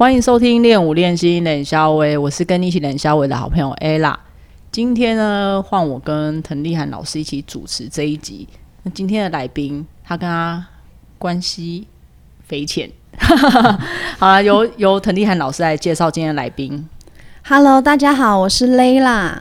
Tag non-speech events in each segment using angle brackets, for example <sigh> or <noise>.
欢迎收听练舞练心冷肖维，我是跟你一起冷肖维的好朋友 ella。今天呢，换我跟滕丽涵老师一起主持这一集。那今天的来宾，他跟他关系匪浅。<laughs> 好了，由由滕丽涵老师来介绍今天的来宾。Hello，大家好，我是 Layla。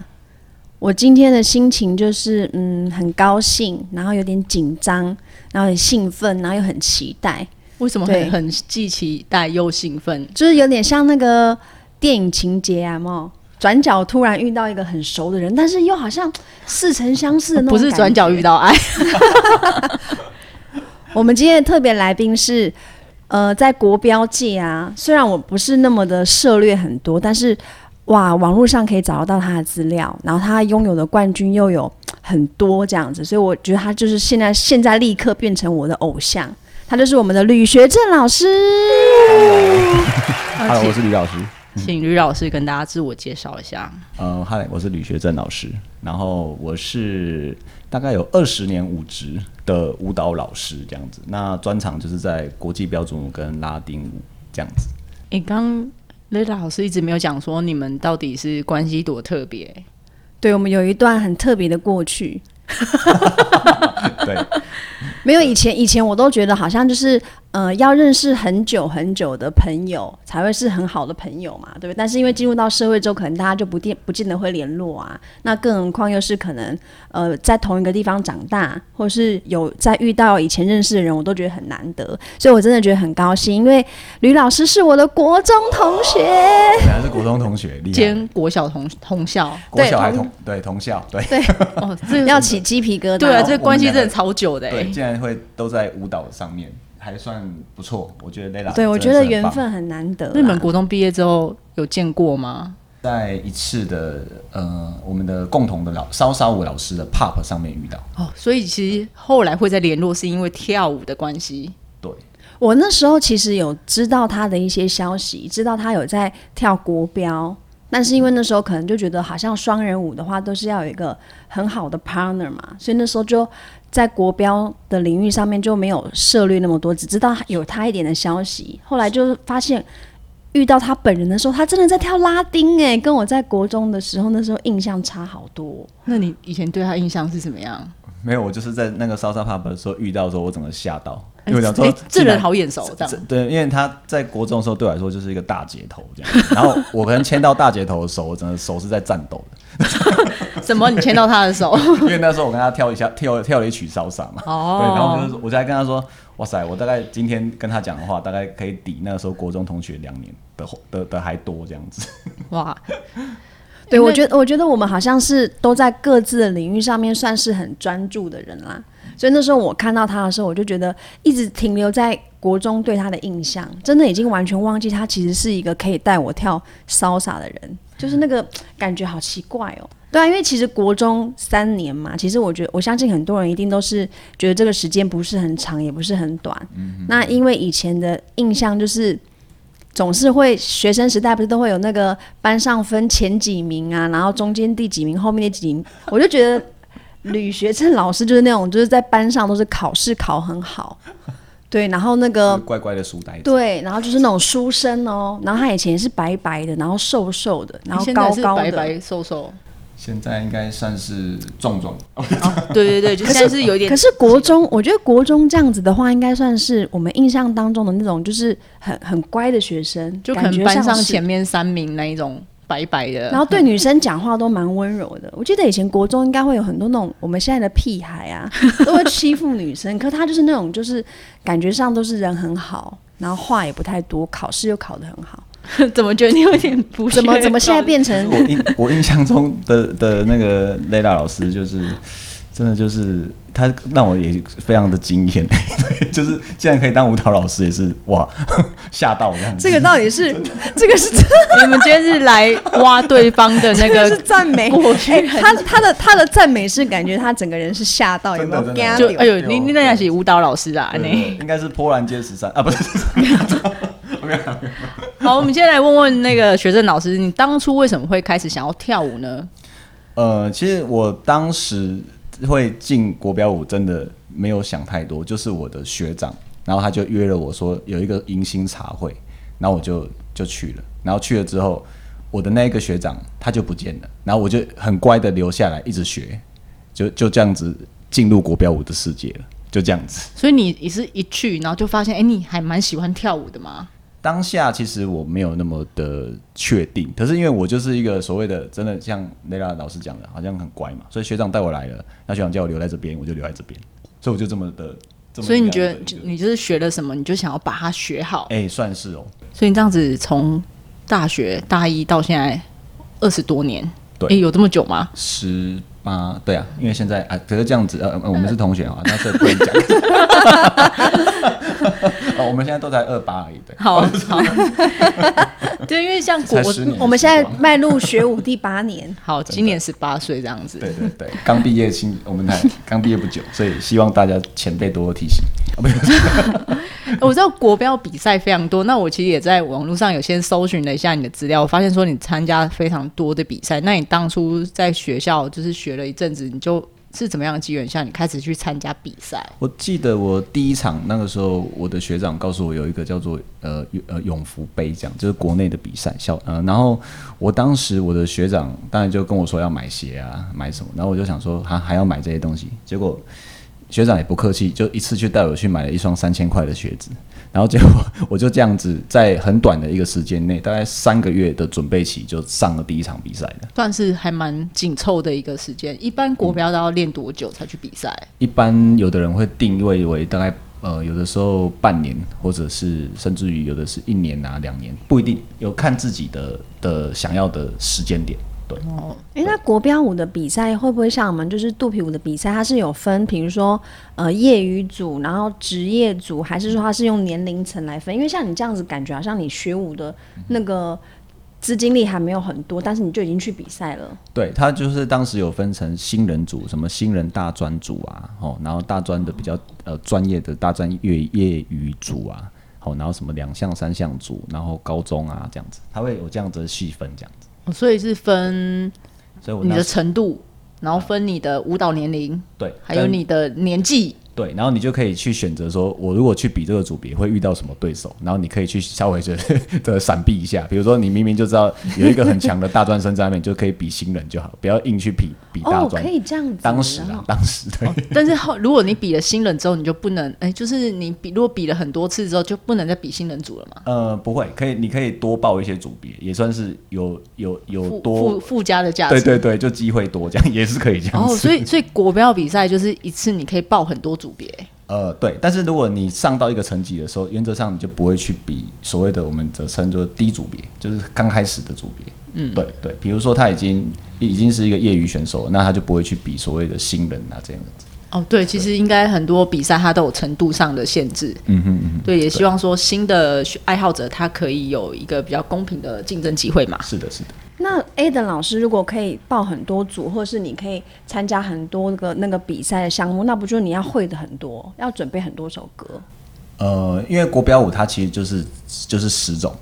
我今天的心情就是，嗯，很高兴，然后有点紧张，然后很兴奋，然后又很期待，为什么对很很既期待又兴奋？就是有点像那个电影情节啊，有转角突然遇到一个很熟的人，但是又好像似曾相识的那种。不是转角遇。到爱，<laughs> 我们今天的特别来宾是，呃，在国标界啊，虽然我不是那么的涉略很多，但是哇，网络上可以找得到他的资料，然后他拥有的冠军又有很多这样子，所以我觉得他就是现在现在立刻变成我的偶像，他就是我们的吕学正老师。Hello，我是吕老师。请吕老师跟大家自我介绍一下。呃，嗨，我是吕学正老师。然后我是大概有二十年舞职的舞蹈老师这样子。那专长就是在国际标准舞跟拉丁舞这样子。诶，刚雷拉老师一直没有讲说你们到底是关系多特别。对我们有一段很特别的过去，<laughs> 对，没有以前，以前我都觉得好像就是，呃，要认识很久很久的朋友才会是很好的朋友嘛，对不对？但是因为进入到社会之后，可能大家就不见不见得会联络啊。那更何况又是可能，呃，在同一个地方长大，或者是有在遇到以前认识的人，我都觉得很难得。所以我真的觉得很高兴，因为吕老师是我的国中同学。原来是国中同学，厉害。兼国小同同校国小还同对同校对对哦，这要起鸡皮疙瘩。对啊，我这关系真的超久的哎、对，竟然会都在舞蹈上面，还算不错。我觉得 Layla 对，我觉得缘分很难得啦。那你们国中毕业之后有见过吗？在一次的呃我们的共同的老稍稍舞老师的 pop 上面遇到。哦，所以其实后来会再联络，是因为跳舞的关系。对，我那时候其实有知道他的一些消息，知道他有在跳国标，但是因为那时候可能就觉得好像双人舞的话都是要有一个很好的 partner 嘛，所以那时候就在国标的领域上面就没有涉猎那么多，只知道有他一点的消息。后来就发现遇到他本人的时候，他真的在跳拉丁哎，跟我在国中的时候那时候印象差好多。那你以前对他印象是怎么样？没有，我就是在那个烧烧 pub 的时候遇到的时候，我整个吓到，因为这人好眼熟，这样。对，因为他在国中的时候对我来说就是一个大姐头这样，然后我可能牵到大姐头的手，我整个手是在颤抖的，怎么你牵到他的手？<laughs> 因为那时候我跟他跳一下跳跳了一曲 salsa 嘛，哦对，然后我就是我就还跟他说，哇塞，我大概今天跟他讲的话，大概可以抵那个时候国中同学两年的的的还多这样子，哇，<laughs> 对，我觉得，我觉得我们好像是都在各自的领域上面算是很专注的人啦。所以那时候我看到他的时候，我就觉得一直停留在国中对他的印象，真的已经完全忘记他其实是一个可以带我跳潇洒的人，就是那个感觉好奇怪哦。对啊，因为其实国中三年嘛，其实我觉得我相信很多人一定都是觉得这个时间不是很长，也不是很短。那因为以前的印象就是。总是会学生时代不是都会有那个班上分前几名啊，然后中间第几名，后面第几名，我就觉得吕学正老师就是那种就是在班上都是考试考很好，对，然后那个乖乖的书呆子。对，然后就是那种书生哦，然后他以前是白白的，然后瘦瘦的，然后高高的，白白瘦瘦。现在应该算是壮壮，哦，对对对，<laughs> 就现在是有一点可是国中，我觉得国中这样子的话，应该算是我们印象当中的那种，就是很很乖的学生，就可感觉能班上是前面三名那一种白白的，然后对女生讲话都蛮温柔的。我记得以前国中应该会有很多那种我们现在的屁孩啊，<laughs> 都会欺负女生，可他就是那种就是感觉上都是人很好，然后话也不太多，考试又考得很好。<laughs> 怎么觉得你有点不怎么怎么现在变成？我成？印我印象中的的那个 Layla 老师就是真的就是他让我也非常的惊艳，<laughs> 就是竟然可以当舞蹈老师，也是哇 <laughs> 吓到这样子。这个到底是这个是你们今天是来挖对方的那这个赞美，过去哎他他的他的赞美是感觉他整个人是吓到，有没有就哎呦，你你那也是舞蹈老师啊，你。对应该是波兰街十三啊，不是，没有没有好，我们现在来问问那个学生老师，你当初为什么会开始想要跳舞呢？呃，其实我当时会进国标舞，真的没有想太多，就是我的学长，然后他就约了我说有一个迎新茶会，然后我就就去了，然后去了之后，我的那一个学长他就不见了，然后我就很乖的留下来一直学，就就这样子进入国标舞的世界了，就这样子。所以你也是一去，然后就发现，哎、你还蛮喜欢跳舞的吗？当下其实我没有那么的确定，可是因为我就是一个所谓的真的像雷拉老师讲的，好像很乖嘛，所以学长带我来了，那学长叫我留在这边，我就留在这边，所以我就这么的。么所以你觉得你就是学了什么，你就想要把它学好。哎、算是哦，所以你这样子从大学大一到现在二十多年，对哎、有这么久吗？十八对啊，因为现在啊，可是这样子，呃，呃我们是同学啊，那这不能讲。<laughs> <laughs> 哦，我们现在都在二八而已，对。好好，<laughs> 对，因为像国我们现在迈入学武第八年，<laughs> 好，今年十八岁这样子。对对对，刚毕业新，我们才刚毕业不久，所以希望大家前辈多多提醒。我知道国标比赛非常多，那我其实也在网络上有先搜寻了一下你的资料，我发现说你参加非常多的比赛。那你当初在学校就是学了一阵子，你就是怎么样的机缘下，你开始去参加比赛？我记得我第一场那个时候，我的学长告诉我有一个叫做呃呃永福杯这样，就是国内的比赛校呃，然后我当时我的学长当然就跟我说要买鞋啊，买什么，然后我就想说还还要买这些东西，结果学长也不客气，就一次就带我去买了一双三千块的鞋子，然后结果我就这样子在很短的一个时间内，大概三个月的准备期就上了第一场比赛了。算是还蛮紧凑的一个时间。一般国标都要练多久才去比赛？一般有的人会定位为大概呃，有的时候半年，或者是甚至于有的是一年啊、两年，不一定，有看自己的的想要的时间点。对，哎，那国标舞的比赛会不会像我们就是肚皮舞的比赛，它是有分，比如说呃业余组，然后职业组，还是说它是用年龄层来分？因为像你这样子，感觉好像你学舞的那个资金力还没有很多，但是你就已经去比赛了。对，他就是当时有分成新人组，什么新人大专组啊，哦，然后大专的比较呃专业的大专业业余组啊，哦，然后什么两项三项组，然后高中啊这样子，他会有这样子的细分这样所以是分你的所以我那时程度，然后分你的舞蹈年龄，对，还有跟你的年纪。对，然后你就可以去选择说，我如果去比这个组别会遇到什么对手，然后你可以去稍微的 <laughs> 的闪避一下。比如说，你明明就知道有一个很强的大专生在那边，你就可以比新人就好，不要硬去比比大哦，专。可以这样子。当时啊当时对。但是后如果你比了新人之后，你就不能，哎、就是你比如果比了很多次之后，就不能再比新人组了嘛？呃，不会，可以，你可以多报一些组别，也算是有有有多附，附加的价值。对对对，就机会多，这样也是可以这样哦，所以所以国标比赛就是一次你可以报很多组别。呃，对，但是如果你上到一个层级的时候，原则上你就不会去比所谓的我们则称作低组别，就是刚开始的组别。嗯，对对，比如说他已经已经是一个业余选手，那他就不会去比所谓的新人啊这样子。哦，对，其实应该很多比赛它都有程度上的限制。嗯哼嗯对，也希望说新的爱好者他可以有一个比较公平的竞争机会嘛，。是的，是的。那 A 的老师如果可以报很多组，或是你可以参加很多个那个比赛的项目，那不就你要会的很多，要准备很多首歌？呃，因为国标舞它其实就是就是十种，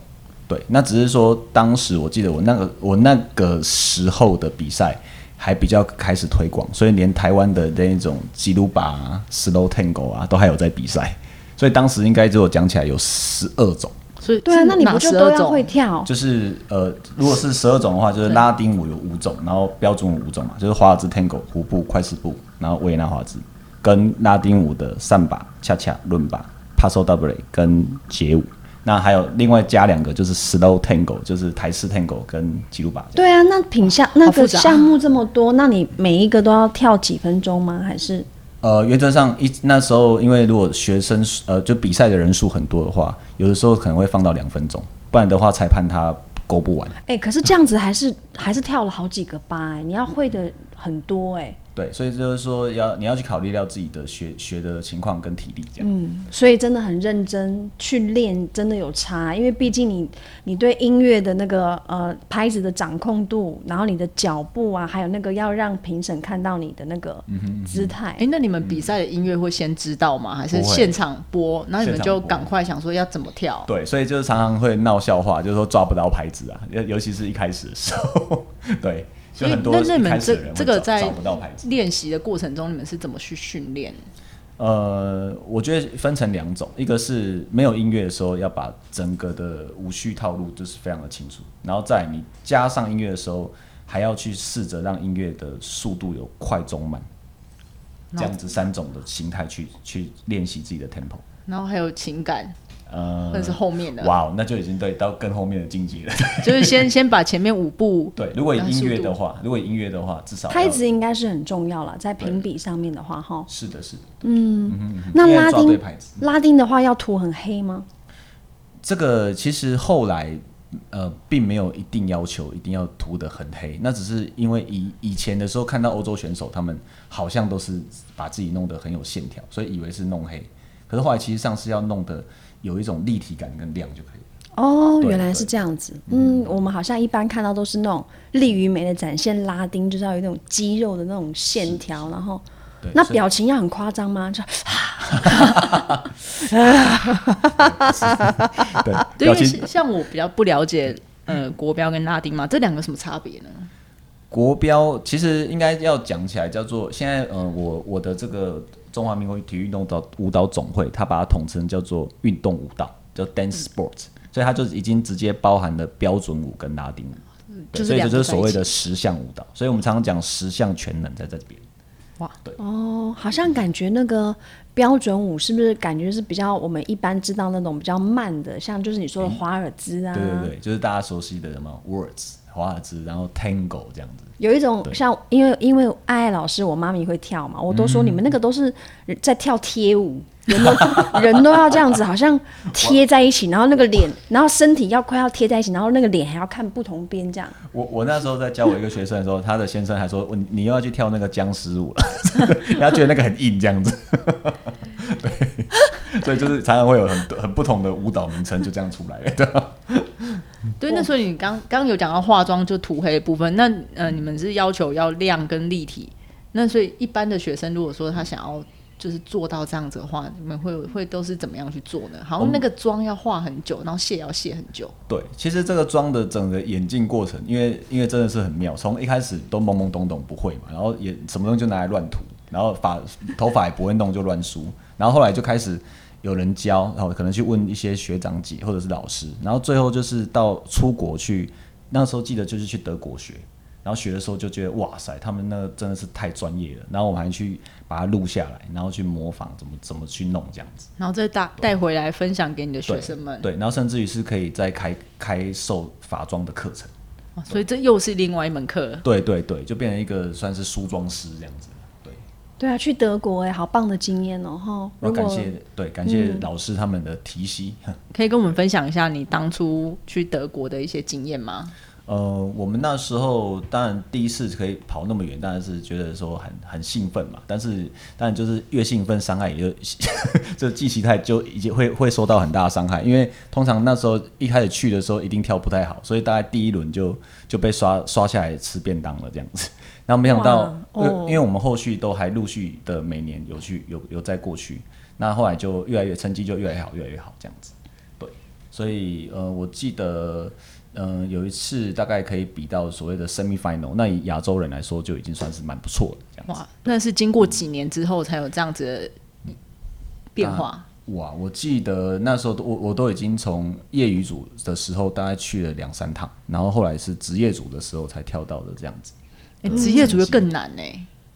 对，那只是说当时我记得我那个我那个时候的比赛还比较开始推广，所以连台湾的那一种吉鲁巴、啊、slow tango 啊都还有在比赛，所以当时应该就讲起来有十二种，所以对啊，那你不就都要会跳？就是呃，如果是十二种的话，就是拉丁舞有五种，然后标准舞五种嘛，就是华尔兹 tango、胡步、快四步，然后维也纳华尔兹，跟拉丁舞的上把、恰恰、伦巴、paso doble 跟街舞。那还有另外加两个，就是 slow tango，就是台式 tango 跟吉鲁巴。对啊，那品项那个项目这么多，那你每一个都要跳几分钟吗？还是呃，原则上一那时候，因为如果学生呃就比赛的人数很多的话，有的时候可能会放到两分钟，不然的话裁判他勾不完。哎、可是这样子还是还是跳了好几个八哎、你要会的很多哎、对，所以就是说要你要去考虑到自己的学学的情况跟体力这样。嗯，所以真的很认真去练，真的有差，因为毕竟你你对音乐的那个呃拍子的掌控度，然后你的脚步啊，还有那个要让评审看到你的那个姿态，哎、那你们比赛的音乐会先知道吗？还是现场播？然后你们就赶快想说要怎么跳？对，所以就是常常会闹笑话，就是说抓不到拍子啊，尤尤其是一开始的时候，<laughs> 对，就所以很多那那你们这这个在。练习的过程中，你们是怎么去训练？呃，我觉得分成两种，一个是没有音乐的时候要把整个的无序套路就是非常的清楚，然后在你加上音乐的时候，还要去试着让音乐的速度有快中慢，这样子三种的形态去去练习自己的 tempo。然后还有情感，呃，那是后面的，哇，那就已经对到更后面的境界了。<laughs> 就是先先把前面五步对，如果以音乐的话，如果以音乐的话，至少要拍子应该是很重要了，在评比上面的话哈。是的，是的。嗯那拉丁拉丁的话要涂很黑吗？这个其实后来呃，并没有一定要求一定要涂的很黑，那只是因为以以前的时候看到欧洲选手，他们好像都是把自己弄得很有线条，所以以为是弄黑。可是后来其实上是要弄得有一种立体感跟亮就可以了。哦，原来是这样子。嗯，我们好像一般看到都是那种力与美的展现，拉丁就是要有那种肌肉的那种线条，然后，那表情要很夸张吗？就 <laughs> 对对，因为像像我比较不了解呃国标跟拉丁嘛，这两个有什么差别呢？国标其实应该要讲起来，叫做现在呃，我我的这个中华民国体育运动的舞蹈总会，它把它统称叫做运动舞蹈，叫 dance sport，、所以它就已经直接包含了标准舞跟拉丁舞，所以这就是所谓的十项舞蹈，所以我们常常讲十项全能在这边。哇，对。哦，好像感觉那个标准舞是不是感觉是比较我们一般知道那种比较慢的，像就是你说的华尔兹啊，对对对，就是大家熟悉的什么 words 华尔兹，然后 tango 这样子。有一种像，因为因为爱爱老师，我妈咪会跳嘛，我都说你们那个都是在跳贴舞，人都人都要这样子，好像贴在一起，然后那个脸，然后身体要快要贴在一起，然后那个脸还要看不同边这样。我我那时候在教我一个学生的时候，他的先生还说：“你你又要去跳那个僵尸舞了。<laughs> ”他觉得那个很硬这样子。<laughs> 对，所以就是常常会有很多很不同的舞蹈名称就这样出来了。对，那所以你刚刚刚有讲到化妆就涂黑的部分，那呃你们是要求要亮跟立体，那所以一般的学生如果说他想要就是做到这样子的话，你们会会都是怎么样去做呢？好像那个妆要化很久，然后卸要卸很久。对，其实这个妆的整个演进过程，因为因为真的是很妙，从一开始都懵懵懂懂不会嘛，然后也什么东西就拿来乱涂，然后发头发也不会弄就乱梳，然后后来就开始有人教，然后可能去问一些学长姐或者是老师，然后最后就是到出国去，那时候记得就是去德国学。然后学的时候就觉得哇塞，他们那个真的是太专业了。然后我们还去把它录下来，然后去模仿怎么怎么去弄这样子。然后再带带回来分享给你的学生们，对，然后甚至于是可以再开开授法妆的课程。哇所以这又是另外一门课。对对对，就变成一个算是梳妆师这样子。对，啊，去德国哎、好棒的经验哦哈！要感谢对感谢老师他们的提携。<laughs> 可以跟我们分享一下你当初去德国的一些经验吗？呃，我们那时候当然第一次可以跑那么远，当然是觉得说很很兴奋嘛。但是当然就是越兴奋，伤害也就 <laughs> 这记期态就已经会会受到很大的伤害。因为通常那时候一开始去的时候一定跳不太好，所以大概第一轮就就被刷刷下来吃便当了这样子。然后没想到，哇哦因为我们后续都还陆续的每年有去有有再过去，那后来就越来越成绩就越来越好，越来越好这样子。对，所以呃，我记得。嗯、有一次大概可以比到所谓的 semi final，那以亚洲人来说就已经算是蛮不错的这样子。哇，那是经过几年之后才有这样子的变化。哇，我记得那时候我我都已经从业余组的时候大概去了两三趟，然后后来是职业组的时候才跳到的这样子。哎、职业组又更难呢、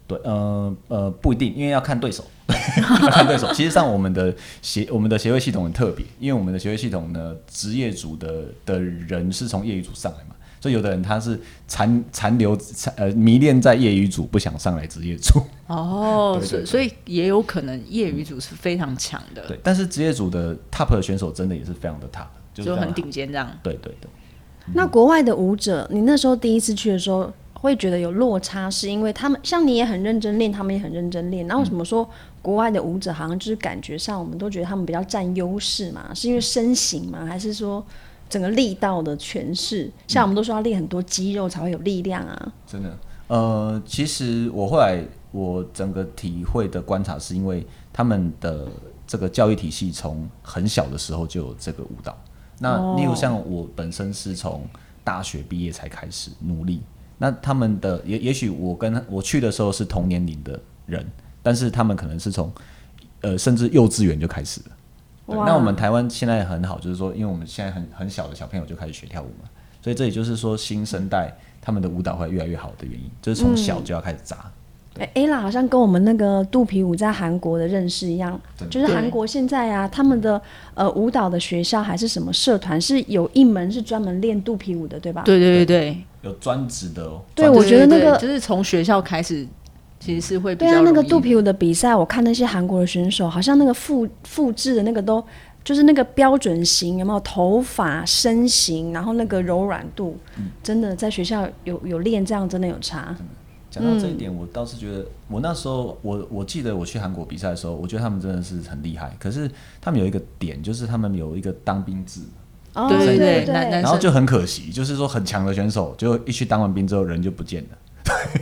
对，呃呃，不一定，因为要看对手，<laughs> 要看对手。其实上我们的协我们的协会系统很特别，因为我们的协会系统呢，职业组的的人是从业余组上来嘛，所以有的人他是残残留残呃迷恋在业余组，不想上来职业组。哦，<laughs> 对对对所以所以也有可能业余组是非常强的，对，但是职业组的 top 的选手真的也是非常的 top，就很顶尖这样。对对对。那国外的舞者，你那时候第一次去的时候，会觉得有落差，是因为他们像你也很认真练，他们也很认真练。然后为什么说国外的舞者好像就是感觉上我们都觉得他们比较占优势嘛？是因为身形吗？还是说整个力道的诠释？像我们都说要练很多肌肉才会有力量啊。真的，呃，其实我后来我整个体会的观察，是因为他们的这个教育体系从很小的时候就有这个舞蹈。那例如像我本身是从大学毕业才开始努力，那他们的也也许我跟我去的时候是同年龄的人，但是他们可能是从呃甚至幼稚园就开始了。对，那我们台湾现在很好，就是说，因为我们现在很很小的小朋友就开始学跳舞嘛，所以这也就是说新生代他们的舞蹈会越来越好的原因，就是从小就要开始扎。哎，ella 好像跟我们那个肚皮舞在韩国的认识一样，就是韩国现在啊，他们的呃舞蹈的学校还是什么社团，是有一门是专门练肚皮舞的，对吧？对对对对，有专职的哦。对我觉得那个就是从学校开始，其实是会比对啊，那个肚皮舞的比赛，我看那些韩国的选手，好像那个复复制的那个都就是那个标准型，有没有头发、身形，然后那个柔软度，嗯真的在学校有有练，这样真的有差。讲到这一点，我倒是觉得，我那时候我我记得我去韩国比赛的时候，我觉得他们真的是很厉害。可是他们有一个点，就是他们有一个当兵制，哦，对对对男男然后就很可惜，就是说很强的选手，就一去当完兵之后人就不见了。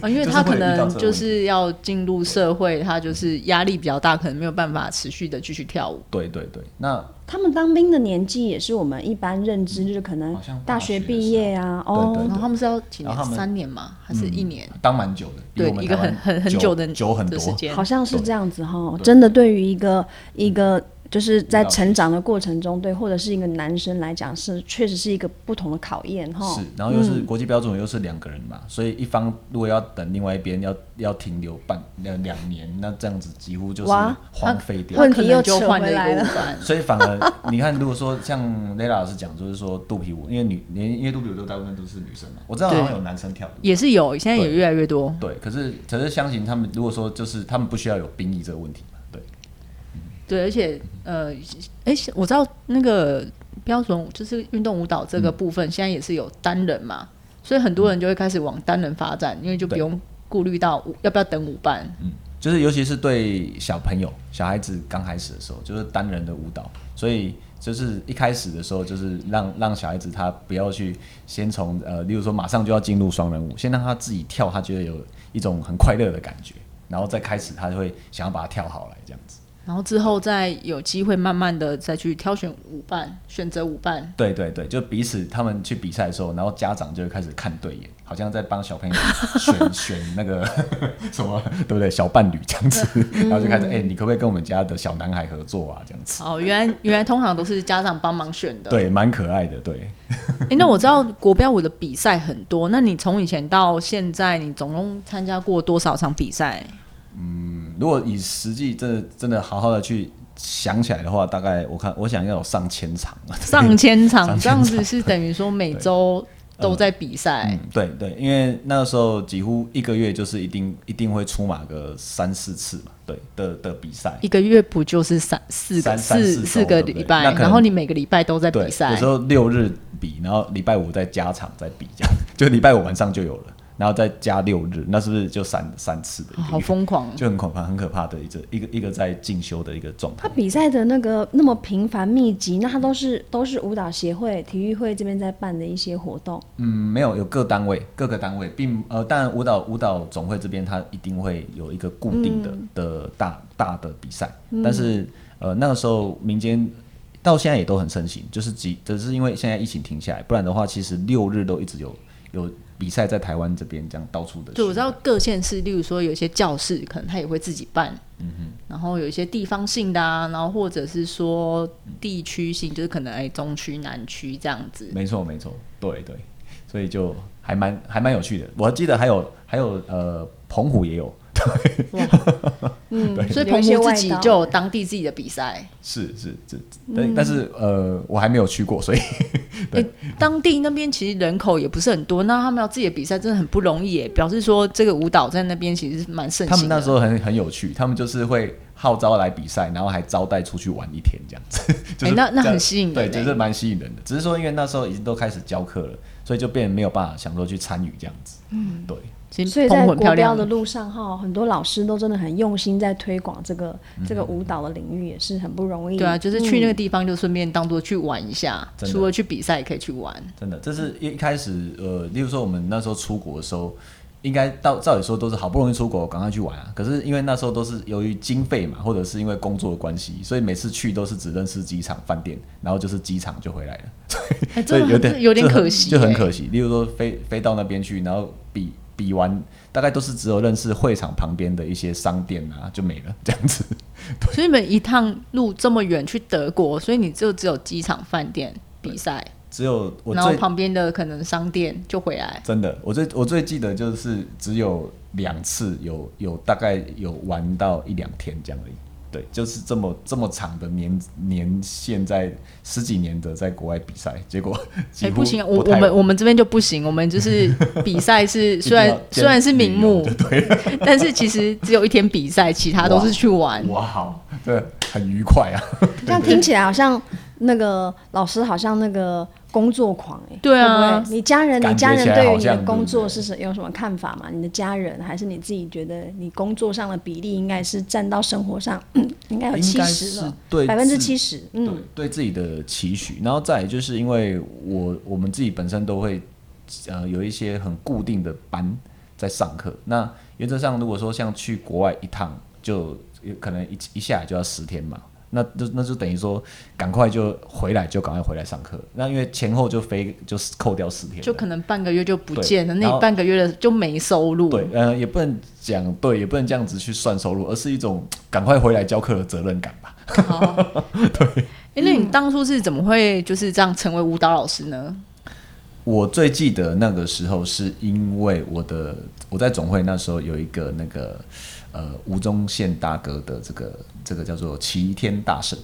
啊，因为 <laughs> 他可能就是要进入社会，他就是压力比较大，可能没有办法持续的继续跳舞。对对对，那他们当兵的年纪也是我们一般认知，就是可能大大学毕业啊，哦，然后他们是要几年？三年吗？还是一年？当蛮久的，对一个很很很久久的久很多。时间。好像是这样子哈。真的，对于一个一个就是在成长的过程中，对，或者是一个男生来讲，是确实是一个不同的考验哈。是，然后又是国际标准，又是两个人嘛，所以一方如果要等另外一边要要停留半两两年，那这样子几乎就是哇荒废掉。问题又回来了。<laughs> 所以反而你看，如果说像 Lela 老师讲，就是说肚皮舞，因为女，因为肚皮舞都大部分都是女生嘛，我知道好像有男生跳舞，也是有，现在也越来越多。对，可是可是相信他们，如果说就是他们不需要有兵役这个问题嘛，对，而且呃，哎，我知道那个标准舞就是运动舞蹈这个部分，现在也是有单人嘛，所以很多人就会开始往单人发展，因为就不用顾虑到舞要不要等舞伴。嗯就是尤其是对小朋友、小孩子刚开始的时候，就是单人的舞蹈，所以就是一开始的时候，就是让让小孩子他不要去先从呃，例如说马上就要进入双人舞，先让他自己跳，他觉得有一种很快乐的感觉，然后再开始他就会想要把它跳好来这样子。然后之后再有机会慢慢的再去挑选舞伴，选择舞伴。对对对，就彼此他们去比赛的时候，然后家长就会开始看对眼，好像在帮小朋友选选那个 <laughs> 什么，对不对？小伴侣这样子，然后就开始哎、你可不可以跟我们家的小男孩合作啊？这样子，哦，原来原来通常都是家长帮忙选的。对，蛮可爱的，对。哎，那我知道国标舞的比赛很多，那你从以前到现在，你总共参加过多少场比赛？嗯，如果以实际真的真的好好的去想起来的话，大概我看我想要有上千场了。<laughs> 上千场，这样子是等于说每周都在比赛嗯。，对对，因为那个时候几乎一个月就是一定一定会出马个三四次嘛，对的的比赛。一个月不就是三四个四四四个礼拜，然后你每个礼拜都在，比赛有时。候六日比，然后礼拜五再加场再比，这样就礼拜五晚上就有了，然后再加六日，那是不是就三三次的好疯狂！<laughs> 就很恐怕，很可怕的一个一个一个在进修的一个状态他。比赛的那个那么频繁密集，那他都是都是舞蹈协会、体育会这边在办的一些活动。嗯，没有，有各单位，各个单位，并呃，当然舞蹈舞蹈总会这边他一定会有一个固定的、的大大的比赛，但是呃那个时候民间到现在也都很盛行，就是几只是因为现在疫情停下来，不然的话其实六日都一直有有比赛在台湾这边这样到处的。对，我知道各县市，例如说有一些教室，可能他也会自己办，嗯哼然后有一些地方性的啊，然后或者是说地区性，就是可能哎中区、南区这样子。没错没错，对对，所以就还蛮还蛮有趣的。我还记得还有还有呃澎湖也有，嗯，所以澎湖自己就有当地自己的比赛。是是是，但、但是呃我还没有去过，所以对诶当地那边其实人口也不是很多，那他们要自己的比赛真的很不容易耶。表示说这个舞蹈在那边其实蛮盛行的。们那时候很很有趣，他们就是会号召来比赛，然后还招待出去玩一天这样子，<laughs> 就是诶那那很吸引人对，诶就是蛮吸引人的。只是说因为那时候已经都开始教课了，所以就变得没有办法想说去参与这样子。嗯，对。其实所以在国标的路上哈，很多老师都真的很用心在推广这个、这个舞蹈的领域，也是很不容易。对啊，就是去那个地方就顺便当做去玩一下，除了去比赛也可以去玩。真的，这是一开始呃，例如说我们那时候出国的时候，应该到照理说都是好不容易出国，赶快去玩啊。可是因为那时候都是由于经费嘛，或者是因为工作的关系，所以每次去都是只认识机场、饭店，然后就是机场就回来了，<laughs> 哎，真的所以有点有点可惜，就很哎可惜。例如说飞飞到那边去，然后比比完，大概都是只有认识会场旁边的一些商店啊，就没了这样子。<laughs> 所以你们一趟路这么远去德国，所以你就只有机场、饭店比赛，只有我然后旁边的可能商店就回来。真的，我最我最记得就是只有两次有有大概有玩到一两天这样而已。对，就是这么这么长的年年限在十几年的在国外比赛，结果几哎、乎不行啊，我我们我们这边就不行，我们就是 <laughs> 比赛是虽然虽然是名目对，<laughs> 但是其实只有一天比赛，其他都是去玩。哇，好，对，很愉快啊。这样 <laughs> 听起来好像那个老师好像那个工作狂哎、对啊。会不会？你家人，你家人对于你的工作是什有什么看法吗？你的家人还是你自己觉得你工作上的比例应该是占到生活上，应该有七十了，对百分之七十，嗯，对对自己的期许，然后再来就是因为我我们自己本身都会呃有一些很固定的班在上课，那原则上如果说像去国外一趟，就有可能一一下就要十天嘛。那就那就等于说，赶快就回来，就赶快回来上课。那因为前后就飞，就是扣掉四天，就可能半个月就不见了，那半个月的就没收入。对，呃，也不能讲对，也不能这样子去算收入，而是一种赶快回来教课的责任感吧。<laughs> 哦，<laughs> 对。哎、那你当初是怎么会就是这样成为舞蹈老师呢？我最记得那个时候，是因为我的我在总会那时候有一个那个呃吴宗宪大哥的这个这个叫做齐天大圣，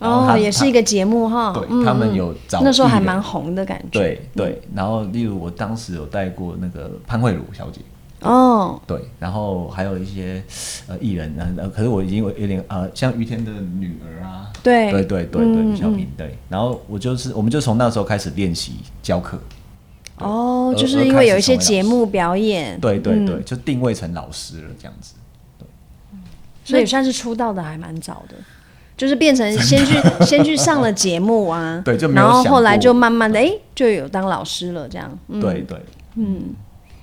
哦，他也是一个节目哈，对、嗯他们有找那时候还蛮红的感觉，对对，然后例如我当时有带过那个潘慧茹小姐，哦，对，然后还有一些呃艺人，呃，可是我已经有有点呃，像于天的女儿啊，对对对对对，小敏对，然后我就是我们就从那时候开始练习教课，哦，而就是因为有一些节目表演，嗯对对对，就定位成老师了这样子。所以算是出道的还蛮早的，就是变成先去先去上了节目啊，<laughs> 对就没有然后后来就慢慢的哎、就有当老师了这样，嗯，对对，嗯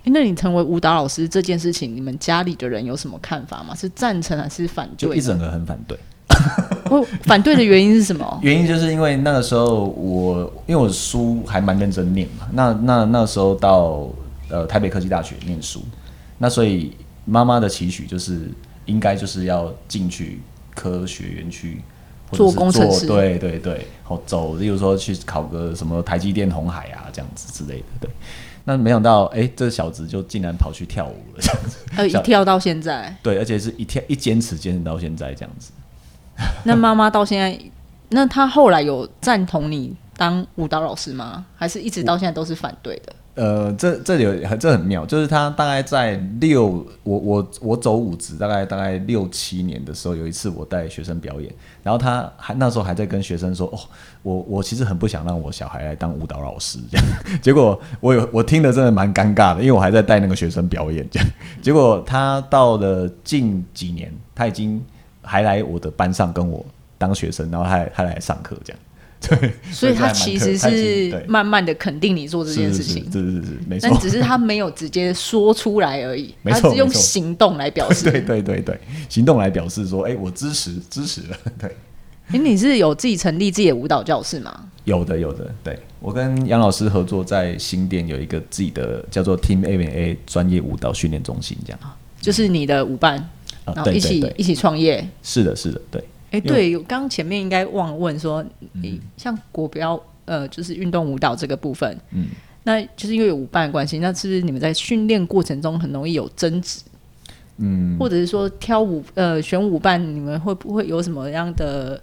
那你成为舞蹈老师这件事情，你们家里的人有什么看法吗？是赞成还是反对？就一整个很反对。<laughs> 哦，反对的原因是什么？<laughs> 原因就是因为那个时候我因为我书还蛮认真念嘛，那那那时候到呃台北科技大学念书，那所以妈妈的期许就是应该就是要进去科学园区。或者做工程师对对对，好走，例如说去考个什么台积电、红海啊这样子之类的，对。那没想到，哎、这小子就竟然跑去跳舞了，这样子。呃，一跳到现在，对，而且是一跳一坚持坚持到现在这样子。<laughs> 那妈妈到现在，那他后来有赞同你当舞蹈老师吗？还是一直到现在都是反对的？呃，这这里有这很妙，就是他大概在六，我我我走舞职大概大概六七年的时候，有一次我带学生表演，然后他还那时候还在跟学生说，哦，我我其实很不想让我小孩来当舞蹈老师，这样，<laughs> 结果我有我听的真的蛮尴尬的，因为我还在带那个学生表演，这样，<laughs> 结果他到了近几年，他已经还来我的班上跟我当学生，然后还还来上课这样。对，所以他其实是慢慢的肯定你做这件事情，是是是是，没错但。只是他没有直接说出来而已，没错她是用行动来表示。<laughs> 对对对对，行动来表示说，哎、我支持支持了。对，哎、你是有自己成立自己的舞蹈教室吗？有的有的，对我跟杨老师合作，在新店有一个自己的叫做 Team A A 专业舞蹈训练中心，这样就是你的舞伴，啊，然后一起一起创业。是的，是的，对，哎、对，有刚刚前面应该忘了问说，你像国标呃，就是运动舞蹈这个部分，嗯，那就是因为有舞伴的关系，那是不是你们在训练过程中很容易有争执？嗯，或者是说挑舞呃选舞伴，你们会不会有什么样的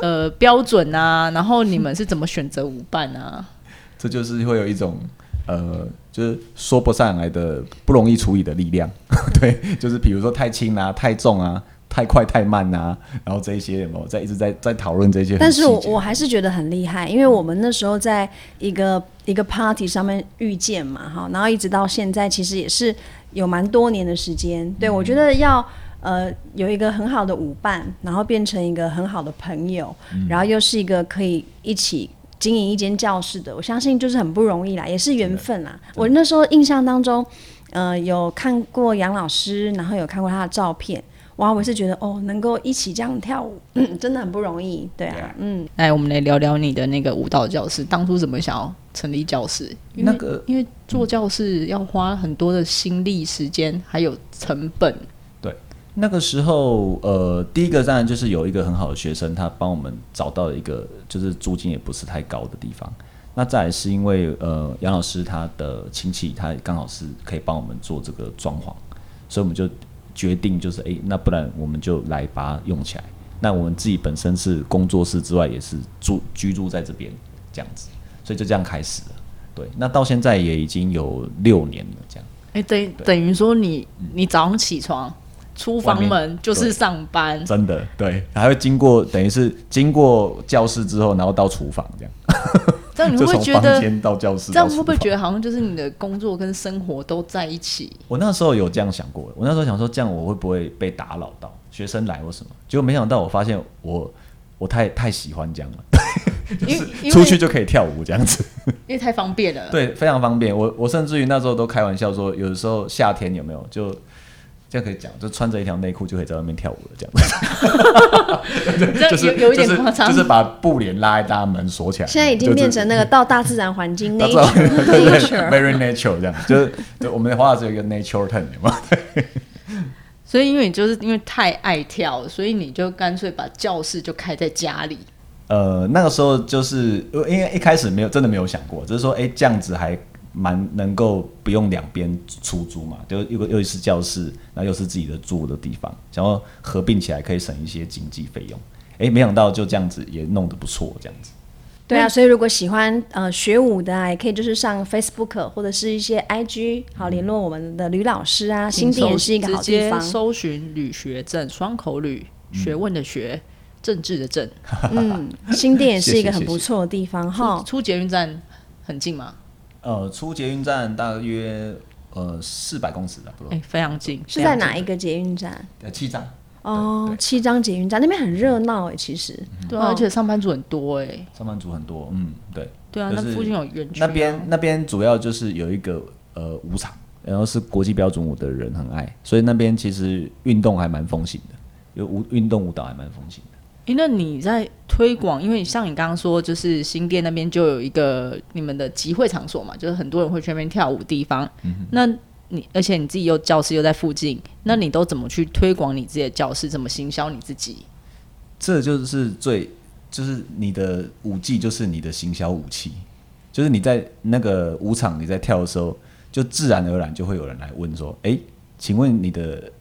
呃标准啊？然后你们是怎么选择舞伴啊？<laughs> 这就是会有一种呃，就是说不上来的不容易处理的力量。<laughs> 对，就是比如说太轻啊、太重啊，太快太慢啊，然后这一些有没有在一直在在讨论这些但是我我还是觉得很厉害，因为我们那时候在一个一个 party 上面遇见嘛，哈，然后一直到现在，其实也是有蛮多年的时间。对我觉得要呃有一个很好的舞伴，然后变成一个很好的朋友，然后又是一个可以一起。经营一间教室的，我相信就是很不容易啦，也是缘分啦。我那时候印象当中，呃，有看过杨老师，然后有看过他的照片，哇，我是觉得哦，能够一起这样跳舞，嗯，<coughs> 真的很不容易，对啊，嗯。来，我们来聊聊你的那个舞蹈教室，当初怎么想要成立教室？因为那个因为做教室要花很多的心力、时间，还有成本。对那个时候，呃，第一个当然就是有一个很好的学生，他帮我们找到了一个就是租金也不是太高的地方。那再来是因为呃杨老师他的亲戚他刚好是可以帮我们做这个装潢，所以我们就决定就是诶，那不然我们就来把它用起来。那我们自己本身是工作室之外，也是住居住在这边这样子，所以就这样开始了。对，那到现在也已经有六年了，这样。哎、等等于说你你早上起床出房门就是上班，真的对，还会经过等于是经过教室之后，然后到厨房这样。这样你会不会觉得间到教室，这样会不会觉得？好像就是你的工作跟生活都在一起？我那时候有这样想过，我那时候想说，这样我会不会被打扰到学生来或什么？结果没想到，我发现我我太太喜欢这样了，<laughs> 因为出去就可以跳舞这样子，<laughs> 因为太方便了。对，非常方便。我我甚至于那时候都开玩笑说，有的时候夏天有没有就。这样可以讲，就穿着一条内裤就可以在外面跳舞了，这样子，<laughs> 就是有有一点夸张。就是把布帘拉一大门锁起来。现在已经变成那个到大自然环境 <laughs> nature nature，very natural 这样，就是就我们华尔兹有一个 nature turn 有吗？<laughs> 所以因为你就是因为太爱跳，所以你就干脆把教室就开在家里。呃，那个时候就是呃因为一开始没有真的没有想过，只是说哎、这样子还蛮能够不用两边出租嘛，就又又是教室，然后又是自己的住的地方，想要合并起来可以省一些经济费用。哎、没想到就这样子也弄得不错，这样子。对啊，所以如果喜欢呃学舞的啊，也可以就是上 Facebook 或者是一些 IG，好联络我们的吕老师啊，新店也是一个好地方。搜寻吕学正，双口吕，学问的学，政治的政。嗯，新店也是一个很不错的地方出哈。出捷运站很近吗？呃，出捷运站大约呃四百公尺的，不哎、多，非常近。是在哪一个捷运站？呃七张。哦，七张捷运站那边很热闹哎，其实。对而且上班族很多哎、上班族很多，嗯，对。对啊，就是那附近有园区、啊。那边那边主要就是有一个呃舞场，然后是国际标准舞的人很爱，所以那边其实运动还蛮风行的，有舞运动舞蹈还蛮风行的。诶，那你在推广，因为像你刚刚说，就是新店那边就有一个你们的集会场所嘛，就是很多人会去那边跳舞的地方。那你而且你自己又教室又在附近，那你都怎么去推广你自己的教室？怎么行销你自己？这就是最就是你的舞技就是你的行销武器，就是你在那个舞场你在跳的时候，就自然而然就会有人来问说：“诶，请问你的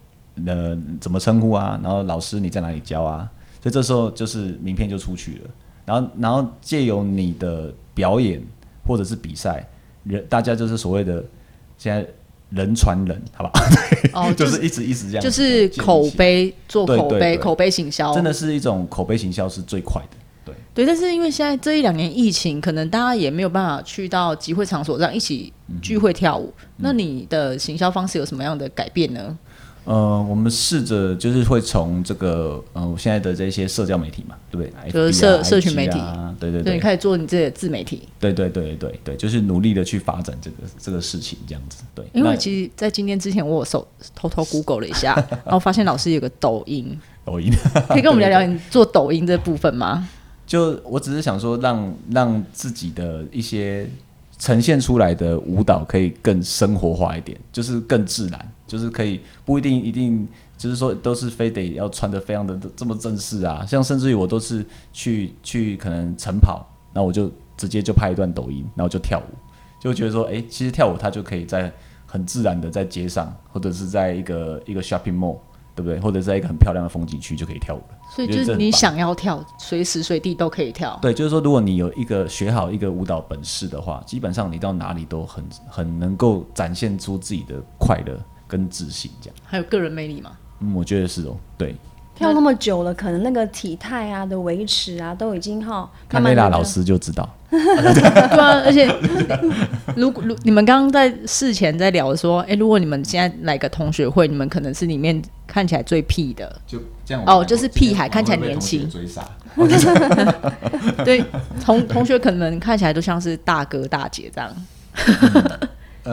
呃怎么称呼啊？然后老师你在哪里教啊？”所以这时候就是名片就出去了，然后然后借由你的表演或者是比赛，人大家就是所谓的现在人传人，好吧？<laughs> 哦，就就是一直一直这样，就是口。碑做口碑，对对口碑行销真的是一种口碑行销是最快的，对。对，但是因为现在这一两年疫情，可能大家也没有办法去到集会场所这样一起聚会跳舞。那你的行销方式有什么样的改变呢？呃，我们试着就是会从这个呃我现在的这些社交媒体嘛，对不对？就是社啊社群媒体对对对，你对，开始做你自己的自媒体，对对对对对，就是努力的去发展这个这个事情，这样子。对，因为其实，在今天之前，我有搜偷偷 Google 了一下，<laughs> 然后发现老师有个抖音，抖音，可以跟我们聊聊你做抖音这部分吗？就我只是想说让让自己的一些呈现出来的舞蹈可以更生活化一点，就是更自然，就是可以不一定一定。就是说，都是非得要穿的非常的这么正式啊，像甚至于我都是去去可能晨跑，那我就直接就拍一段抖音，然后就跳舞，就觉得说，哎、其实跳舞它就可以在很自然的在街上，或者是在一个一个 shopping mall，对不对？或者在一个很漂亮的风景区就可以跳舞了。所以就是你想要跳，随时随地都可以跳。对，就是说，如果你有一个学好一个舞蹈本事的话，基本上你到哪里都很很能够展现出自己的快乐跟自信，这样。还有个人魅力嘛？嗯，我觉得是哦，对，跳那么久了，可能那个体态啊的维持啊，都已经哈。看慢慢地雷拉老师就知道，<laughs> 对啊，而且如果如你们刚刚在事前在聊说，哎、如果你们现在来个同学会，你们可能是里面看起来最屁的，就这样哦就是屁孩看起来年轻追杀，<laughs> 对，同同学可能看起来都像是大哥大姐这样。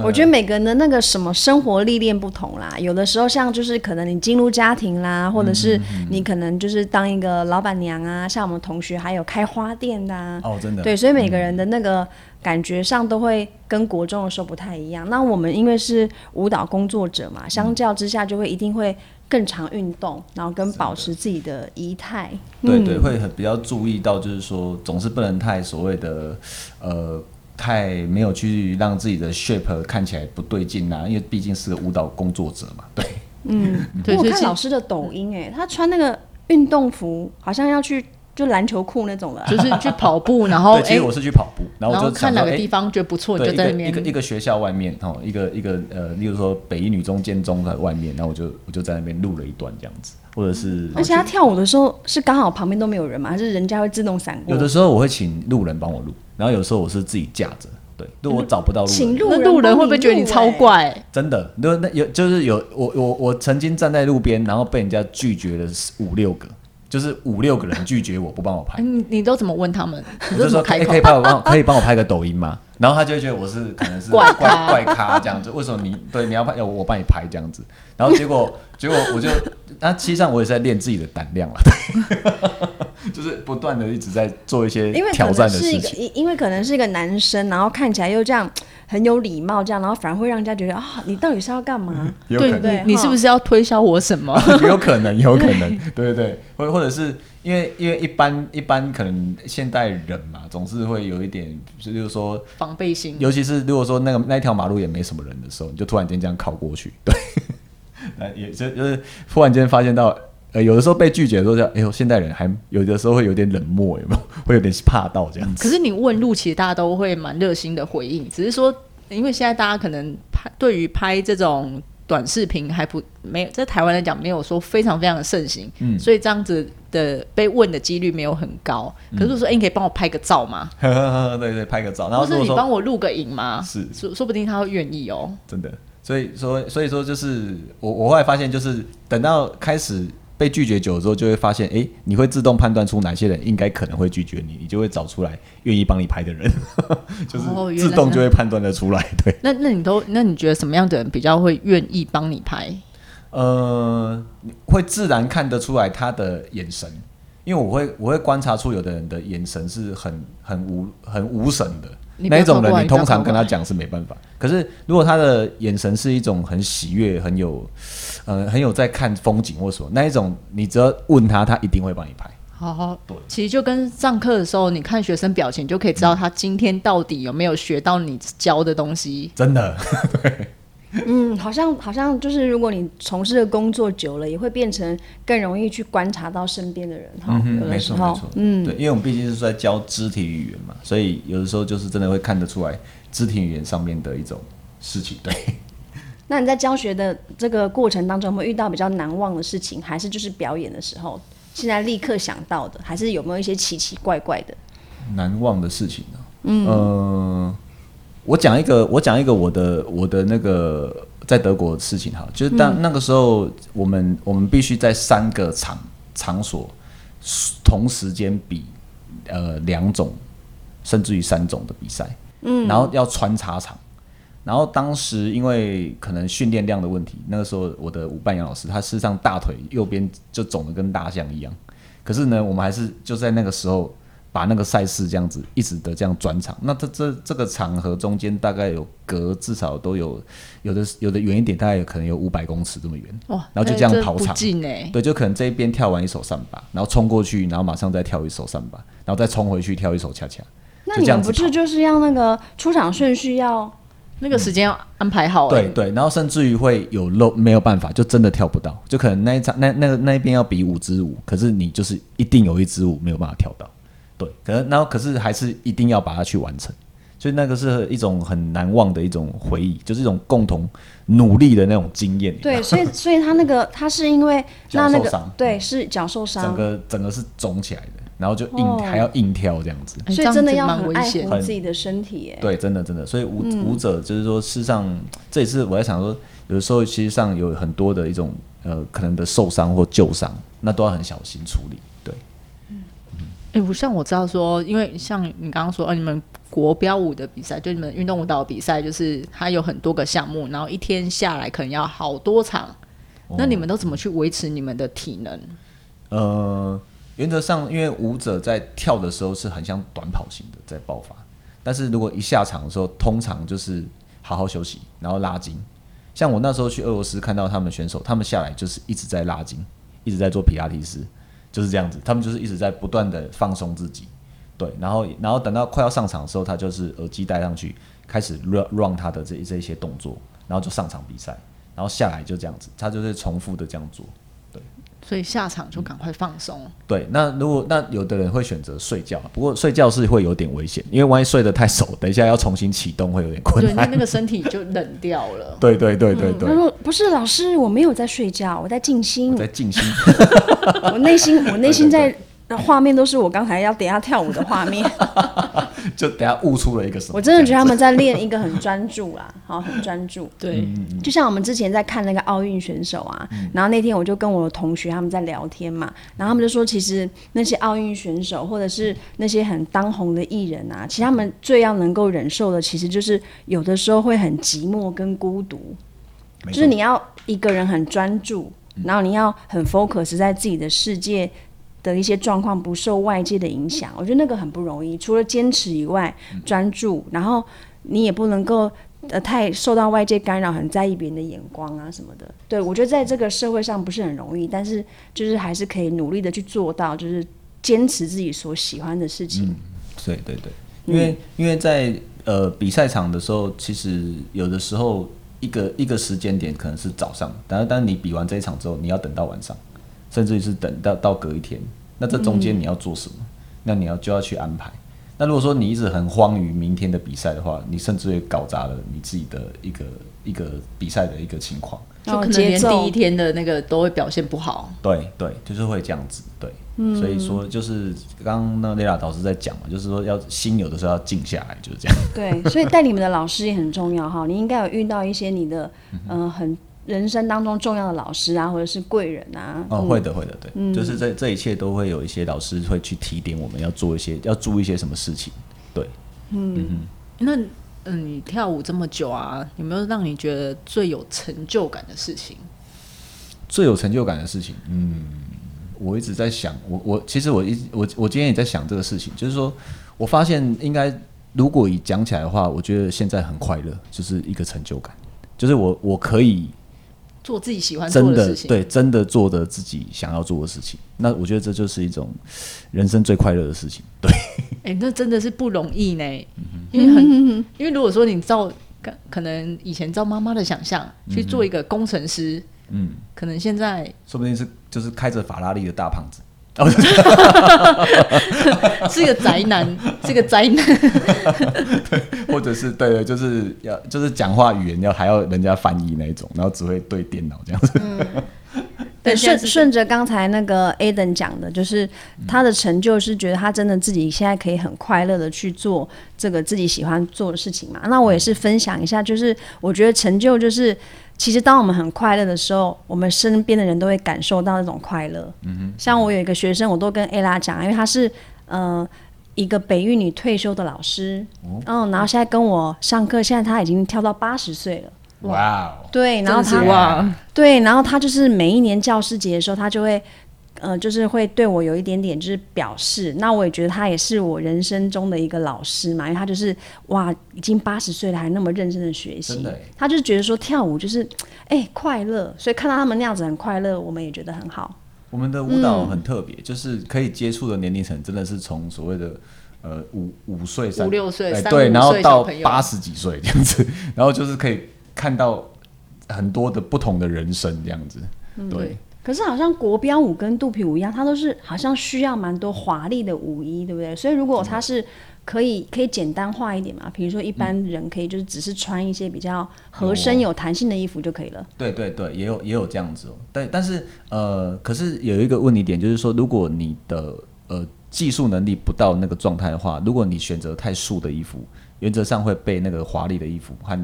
我觉得每个人的那个什么生活历练不同啦，有的时候像就是可能你进入家庭啦，或者是你可能就是当一个老板娘啊，像我们同学还有开花店的啊，哦，真的，对，所以每个人的那个感觉上都会跟国中的时候不太一样。那我们因为是舞蹈工作者嘛，相较之下就会一定会更常运动，然后跟保持自己的仪态。对对，会很比较注意到，就是说总是不能太所谓的呃。太没有去让自己的 shape 看起来不对劲啦、因为毕竟是个舞蹈工作者嘛，对，对，我所以其看老师的抖音、哎，他穿那个运动服，好像要去就篮球裤那种的啊。就是去跑步，然后 <laughs> 对，其哎实，我是去跑步，然后看哪个地方觉得不错，就在那边一个一个学校外面哦，一个一个呃，例如说北一女中、建中的外面，然后我就我就在那边录了一段这样子，或者是而且他跳舞的时候是刚好旁边都没有人嘛，还是人家会自动闪过？有的时候我会请路人帮我录，然后有时候我是自己架着，对，如果我找不到路人，请路人那路人会不会觉得你？超怪？真的，那那有就是有我我我曾经站在路边，然后被人家拒绝了五六个，就是五六个人拒绝我不帮我拍，你你都怎么问他们？你我就说可以可以？帮我帮可以帮我拍个抖音吗？然后他就会觉得我是可能是怪怪咖怪咖这样子，为什么你对你要拍，要我帮你拍这样子？然后结果 <laughs> 结果我就，那其实上我也是在练自己的胆量了，<laughs> 就是不断的一直在做一些挑战的事情。因因为可能是一个男生，然后看起来又这样很有礼貌，这样，然后反而会让人家觉得啊，你到底是要干嘛？对有可能，对哈你是不是要推销我什么？<laughs> 有可能，有可能，对 <laughs> 对对，或或者是因为因为一般一般可能现代人嘛，总是会有一点，就是说防备心。尤其是如果说那个那条马路也没什么人的时候，你就突然间这样靠过去，对，<laughs> 那也就就是突然间发现到，呃，有的时候被拒绝的时候叫，哎呦，现代人还有的时候会有点冷漠，有没有？<laughs> 会有点怕到这样子。可是你问路，其实大家都会蛮热心的回应，只是说，因为现在大家可能拍对于拍这种短视频还不没有在台湾来讲没有说非常非常的盛行，嗯所以这样子的被问的几率没有很高。可是说，哎、你可以帮我拍个照吗？<laughs> 对对，拍个照，然后或是你帮我录个影吗？是说说不定他会愿意哦。真的，所以说所以说就是我我后来发现，就是等到开始被拒绝久了之后，就会发现，哎、你会自动判断出哪些人应该可能会拒绝你，你就会找出来愿意帮你拍的人，<laughs> 就是自动就会判断得出来。对，那那你都那你觉得什么样的人比较会愿意帮你拍？呃，会自然看得出来他的眼神，因为我会我会观察出有的人的眼神是很很无很无神的。那一种人，你通常跟他讲是没办法。可是如果他的眼神是一种很喜悦、很有，呃，很有在看风景或什么那一种，你只要问他，他一定会帮你拍。好好对，其实就跟上课的时候，你看学生表情就可以知道他今天到底有没有学到你教的东西。真的，<laughs> 嗯，好像好像就是，如果你从事的工作久了，也会变成更容易去观察到身边的人哈。嗯，有的时候没错没错，，嗯，对，因为我们毕竟是在教肢体语言嘛，所以有的时候就是真的会看得出来肢体语言上面的一种事情。对，那你在教学的这个过程当中，有没有遇到比较难忘的事情？还是就是表演的时候，现在立刻想到的？还是有没有一些奇奇怪怪的？难忘的事情呢、嗯、我讲一个，我讲一个我的我的那个在德国的事情哈，就是当、那个时候，我们我们必须在三个场场所同时间比呃两种甚至于三种的比赛，嗯，然后要穿插场。然后当时因为可能训练量的问题，那个时候我的舞伴杨老师他事实上大腿右边就肿得跟大象一样，可是呢，我们还是就在那个时候把那个赛事这样子一直的这样转场。那这这这个场合中间大概有隔至少都有有的有的远一点，大概有可能有五百公尺这么远。哇，然后就这样跑场对，就可能这一边跳完一手上把，然后冲过去，然后马上再跳一手上把，然后再冲回去跳一手恰恰。那你不是就是要那个出场顺序要？那个时间要安排好、哎对对，然后甚至于会有漏，没有办法，就真的跳不到，就可能那一场那那个那一边要比五支舞，可是你就是一定有一支舞没有办法跳到，对，可能然后可是还是一定要把它去完成，所以那个是一种很难忘的一种回忆，就是一种共同努力的那种经验。对，所以所以他那个他是因为那那个 <laughs> 对是脚受伤，整个整个是肿起来的，然后就硬、哦还要硬跳这样子。哎所以真的要很爱危险护自己的身体耶。对，真的真的，所以舞、嗯舞者就是说，事实上这也是我在想说，有的时候其实上有很多的一种呃可能的受伤或旧伤，那都要很小心处理。对，嗯哎、我像我知道说，因为像你刚刚说，呃，你们国标舞的比赛，就你们运动舞蹈比赛，就是它有很多个项目，然后一天下来可能要好多场。那你们都怎么去维持你们的体能？呃，原则上因为舞者在跳的时候是很像短跑型的在爆发，但是如果一下场的时候，通常就是好好休息，然后拉筋。像我那时候去俄罗斯看到他们选手，他们下来就是一直在拉筋，一直在做皮拉提斯，就是这样子。他们就是一直在不断的放松自己，对，然后然后等到快要上场的时候，他就是耳机戴上去，开始 run run 他的这这一些动作，然后就上场比赛，然后下来就这样子，他就是重复的这样做。所以下场就赶快放松。对，那如果那有的人会选择睡觉，不过睡觉是会有点危险，因为万一睡得太熟，等一下要重新启动会有点困难对，那。那个身体就冷掉了。对对对对对，他说：“不是老师，我没有在睡觉，我在静心我，在静 <laughs> 心。我内心我内心在画面都是我刚才要等下跳舞的画面。<laughs> 就等下悟出了一个什么？我真的觉得他们在练一个很专注啦，<laughs> 好，很专注。对，就像我们之前在看那个奥运选手啊，然后那天我就跟我的同学他们在聊天嘛，然后他们就说，其实那些奥运选手或者是那些很当红的艺人啊，其实他们最要能够忍受的，其实就是有的时候会很寂寞跟孤独，就是你要一个人很专注，然后你要很 focus 在自己的世界的一些状况，不受外界的影响。我觉得那个很不容易，除了坚持以外，专注，然后你也不能够。呃，太受到外界干扰，很在意别人的眼光啊什么的。对我觉得在这个社会上不是很容易，但是就是还是可以努力的去做到，就是坚持自己所喜欢的事情。对对对，因为、因为在呃比赛场的时候，其实有的时候一个一个时间点可能是早上，但是但是你比完这一场之后，你要等到晚上，甚至于是等到到隔一天，那这中间你要做什么？那你要就要去安排。那如果说你一直很慌于明天的比赛的话，你甚至会搞砸了你自己的一个一个比赛的一个情况。就可能连第一天的那个都会表现不好。对对，就是会这样子，对，所以说就是刚刚那雷拉导师在讲嘛，就是说要心有的时候要静下来，就是这样。对，所以带你们的老师也很重要哈。你应该有遇到一些你的呃很人生当中重要的老师啊，或者是贵人啊。哦，会的，会的，对，就是这这一切都会有一些老师会去提点我们要做一些要注意一些什么事情，对。嗯那嗯，你跳舞这么久啊，有没有让你觉得最有成就感的事情？最有成就感的事情，嗯，我一直在想，我我其实我一我我今天也在想这个事情，就是说我发现应该如果以讲起来的话，我觉得现在很快乐，就是一个成就感，就是我我可以做自己喜欢做的的事情。对真的做的自己想要做的事情，那我觉得这就是一种人生最快乐的事情，对。哎、那真的是不容易呢，嗯因为很，因为如果说你照可可能以前照妈妈的想象去做一个工程师，嗯，可能现在说不定是就是开着法拉利的大胖子，<laughs> 是个宅男，是个宅男。<laughs> 或者是对对，就是要就是讲话语言要还要人家翻译那一种，然后只会对电脑这样子。嗯对，顺顺着刚才那个 Aden 讲的，就是他的成就是觉得他真的自己现在可以很快乐的去做这个自己喜欢做的事情嘛。那我也是分享一下，就是我觉得成就就是，其实当我们很快乐的时候，我们身边的人都会感受到那种快乐。嗯哼，像我有一个学生，我都跟 Ella 讲，因为他是呃。一个北育女退休的老师，嗯，然后现在跟我上课，现在他已经跳到八十岁了，哇哦，对，然后他哇，对，然后他就是每一年教师节的时候，他就会，呃，就是会对我有一点点就是表示。那我也觉得他也是我人生中的一个老师嘛，因为他就是哇，已经八十岁了还那么认真的学习真的，他就是觉得说跳舞就是哎、快乐，所以看到他们那样子很快乐，我们也觉得很好。我们的舞蹈很特别，就是可以接触的年龄层真的是从所谓的呃五五岁、三五六岁对，然后到八十几岁这样子，然后就是可以看到很多的不同的人生这样子，对。可是好像国标舞跟肚皮舞一样，它都是好像需要蛮多华丽的舞衣，对不对？所以如果它是可以可以简单化一点嘛，比如说一般人可以就是只是穿一些比较合身有弹性的衣服就可以了。对对对，也有也有这样子哦。但，但是呃，可是有一个问题点，就是说，如果你的呃技术能力不到那个状态的话，如果你选择太素的衣服，原则上会被那个华丽的衣服和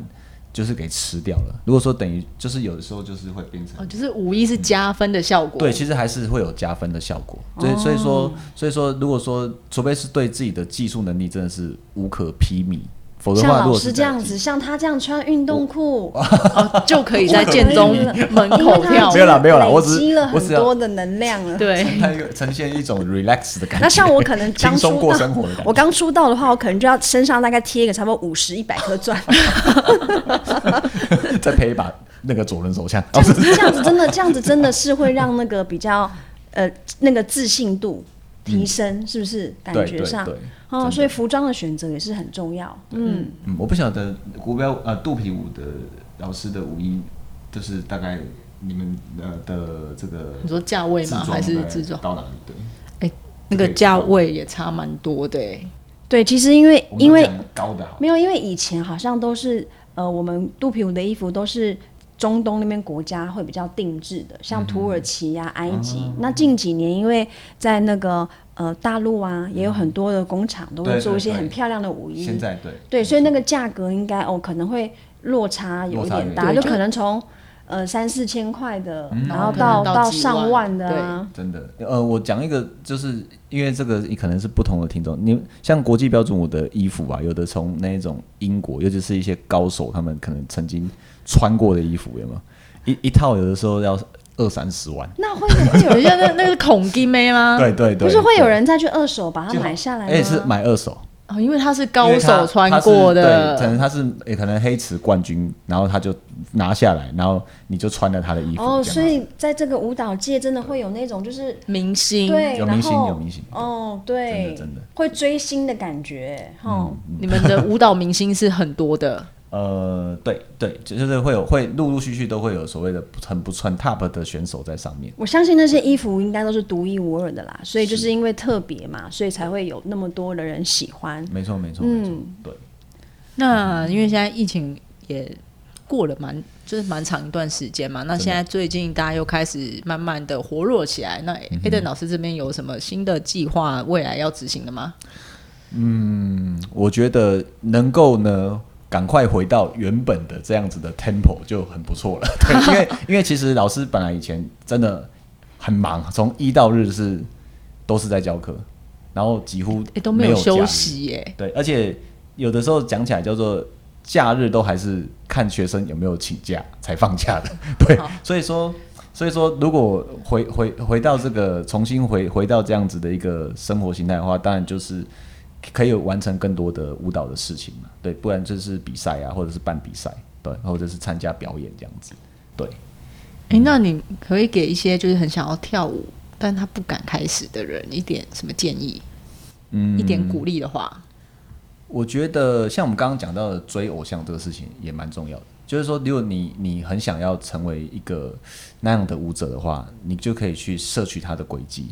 就是给吃掉了。如果说等于就是有的时候就是会变成哦，就是五一是加分的效果。对，其实还是会有加分的效果。所以所以说所以说，如果说除非是对自己的技术能力真的是无可匹敌，像老师这样子，像他这样穿运动裤，哦，就可以在建中门口跳舞。<laughs> 没有啦没有啦我只是累积了很多的能量了。对，呈现一种 relax 的感觉。那像我可能刚出我刚出道的话，我可能就要身上大概贴一个差不多五十、一百颗钻，<laughs> 再配一把那个左轮手枪，这样子这样子真的这样子真的是会让那个比较呃那个自信度提升，是不是？感觉上哦，所以服装的选择也是很重要。嗯，嗯，我不晓得国标呃肚皮舞的老师的舞衣，就是大概你们呃的这个你说价位吗？还是制作？到哪里？对，哎，那个价位也差蛮多的哎。对，其实因为因为高的，没有，因为以前好像都是呃，我们肚皮舞的衣服都是中东那边国家会比较定制的，像土耳其呀、埃及。那近几年，因为在那个呃大陆啊，也有很多的工厂都会做一些很漂亮的舞衣。现在对。对，所以那个价格应该哦可能会落差有一点大，就可能从呃三四千块的，嗯然后到到到上万万的啊。真的，呃，我讲一个，就是因为这个可能是不同的听众，你像国际标准舞的衣服啊，有的从那种英国，尤其是一些高手，他们可能曾经穿过的衣服，有没有？一一套有的时候要二三十万，那会有会有人那那个孔金妹吗？<laughs> 对对对，不是会有人再去二手把它买下来吗？而且是买二手，哦，因为他是高手穿过的，对，可能他是也可能黑池冠军，然后他就拿下来，然后你就穿了他的衣服，哦，所以在这个舞蹈界真的会有那种就是明星。对，有明星有明星哦，对真对的，真的，会追星的感觉，哦，你们的舞蹈明星是很多的，呃，对对，就是会有会陆陆续续都会有所谓的很不很 top 的选手在上面。我相信那些衣服应该都是独一无二的啦，所以就是因为特别嘛，所以才会有那么多的人喜欢。没错，没错，没错，嗯对。那因为现在疫情也过了蛮就是蛮长一段时间嘛，那现在最近大家又开始慢慢的活络起来。那 Eden 老师这边有什么新的计划，未来要执行的吗？嗯我觉得能够呢，赶快回到原本的这样子的 tempo 就很不错了。<laughs> 对，因为因为其实老师本来以前真的很忙，从一到日是都是在教课，然后几乎诶，都没有休。息耶。对，而且有的时候讲起来叫做假日，都还是看学生有没有请假才放假的。<laughs> 对，所以说，所以说，如果回回回到这个重新回回到这样子的一个生活形态的话，当然就是可以完成更多的舞蹈的事情嘛。对，不然就是比赛啊，或者是办比赛，对，或者是参加表演这样子。对，诶，那你可以给一些就是很想要跳舞，但他不敢开始的人一点什么建议，嗯一点鼓励的话？我觉得像我们刚刚讲到的追偶像这个事情也蛮重要的，就是说，如果你你很想要成为一个那样的舞者的话，你就可以去摄取他的轨迹，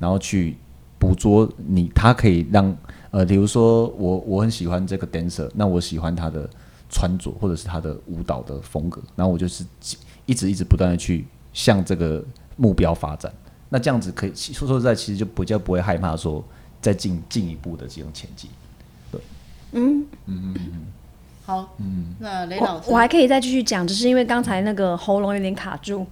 然后去捕捉你他可以让呃，比如说我我很喜欢这个 dancer，那我喜欢他的穿着或者是他的舞蹈的风格，然后我就是一直一直不断的去向这个目标发展，那这样子可以说说实在，其实就比较不会害怕说再进进一步的这种前进。好，嗯，那雷老师我我还可以再继续讲，只是因为刚才那个喉咙有点卡住，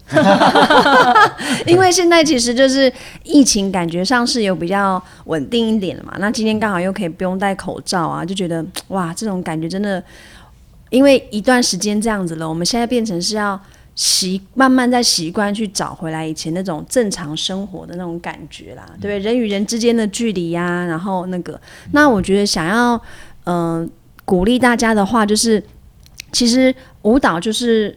<laughs> 因为现在其实就是疫情，感觉上是有比较稳定一点了嘛。那今天刚好又可以不用戴口罩啊，就觉得哇，这种感觉真的，因为一段时间这样子了，我们现在变成是要习慢慢在习惯去找回来以前那种正常生活的那种感觉啦，对不对？人与人之间的距离呀、然后那个，那我觉得想要嗯。呃鼓励大家的话，就是其实舞蹈就是